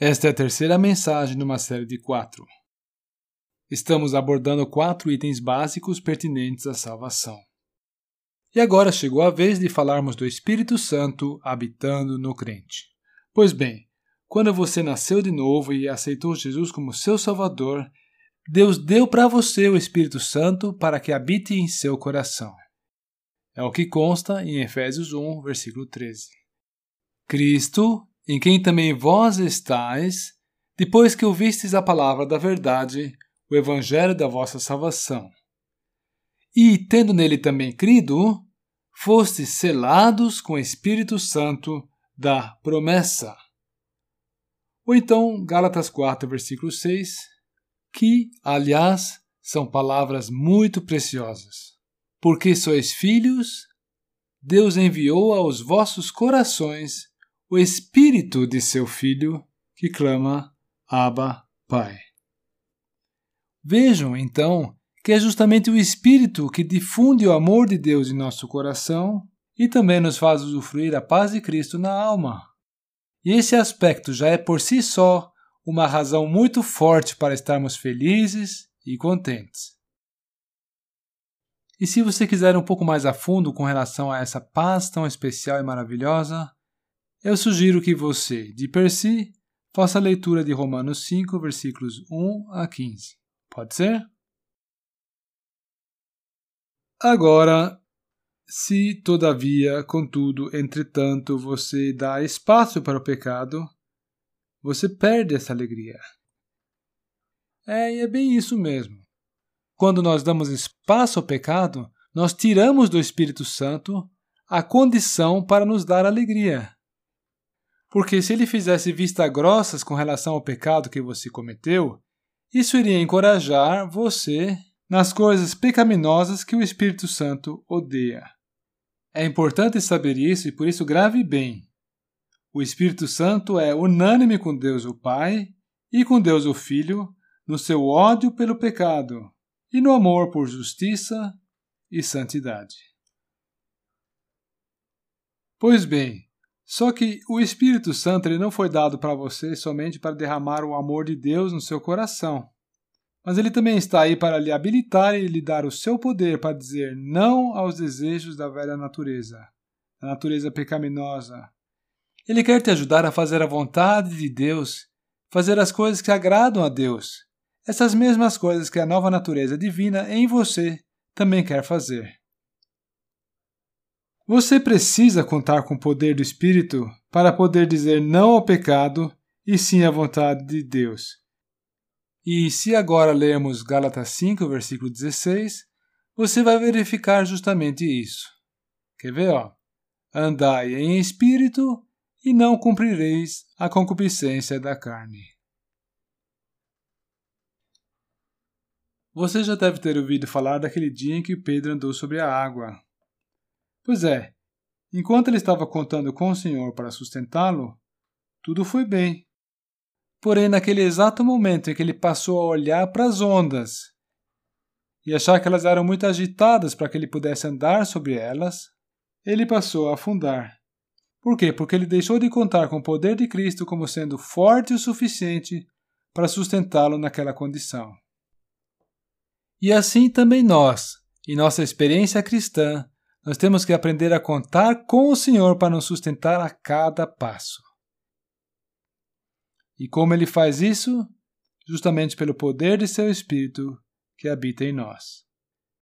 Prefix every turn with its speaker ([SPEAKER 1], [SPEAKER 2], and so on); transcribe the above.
[SPEAKER 1] Esta é a terceira mensagem numa série de quatro. Estamos abordando quatro itens básicos pertinentes à salvação. E agora chegou a vez de falarmos do Espírito Santo habitando no crente. Pois bem, quando você nasceu de novo e aceitou Jesus como seu Salvador, Deus deu para você o Espírito Santo para que habite em seu coração. É o que consta em Efésios 1, versículo 13. Cristo, em quem também vós estáis, depois que ouvistes a palavra da verdade, o evangelho da vossa salvação. E, tendo nele também crido, fostes selados com o Espírito Santo da promessa. Ou então, Gálatas 4, versículo 6, que, aliás, são palavras muito preciosas. Porque sois filhos, Deus enviou aos vossos corações o espírito de seu filho que clama Abba, Pai. Vejam, então, que é justamente o espírito que difunde o amor de Deus em nosso coração e também nos faz usufruir a paz de Cristo na alma. E esse aspecto já é por si só uma razão muito forte para estarmos felizes e contentes. E se você quiser um pouco mais a fundo com relação a essa paz tão especial e maravilhosa, eu sugiro que você, de per si, faça a leitura de Romanos 5, versículos 1 a 15. Pode ser? Agora, se todavia, contudo, entretanto, você dá espaço para o pecado, você perde essa alegria. É, e é bem isso mesmo. Quando nós damos espaço ao pecado, nós tiramos do Espírito Santo a condição para nos dar alegria. Porque se ele fizesse vista grossas com relação ao pecado que você cometeu, isso iria encorajar você nas coisas pecaminosas que o Espírito Santo odeia. É importante saber isso e por isso grave bem. O Espírito Santo é unânime com Deus o Pai e com Deus o Filho no seu ódio pelo pecado e no amor por justiça e santidade. Pois bem, só que o Espírito Santo ele não foi dado para você somente para derramar o amor de Deus no seu coração, mas ele também está aí para lhe habilitar e lhe dar o seu poder para dizer não aos desejos da velha natureza, da natureza pecaminosa. Ele quer te ajudar a fazer a vontade de Deus, fazer as coisas que agradam a Deus essas mesmas coisas que a nova natureza divina em você também quer fazer. Você precisa contar com o poder do Espírito para poder dizer não ao pecado e sim à vontade de Deus. E se agora lermos Gálatas 5, versículo 16, você vai verificar justamente isso. Quer ver, ó? Andai em espírito e não cumprireis a concupiscência da carne. Você já deve ter ouvido falar daquele dia em que Pedro andou sobre a água. Pois é, enquanto ele estava contando com o Senhor para sustentá-lo, tudo foi bem. Porém, naquele exato momento em que ele passou a olhar para as ondas e achar que elas eram muito agitadas para que ele pudesse andar sobre elas, ele passou a afundar. Por quê? Porque ele deixou de contar com o poder de Cristo como sendo forte o suficiente para sustentá-lo naquela condição. E assim também nós, em nossa experiência cristã, nós temos que aprender a contar com o Senhor para nos sustentar a cada passo. E como ele faz isso? Justamente pelo poder de seu Espírito que habita em nós.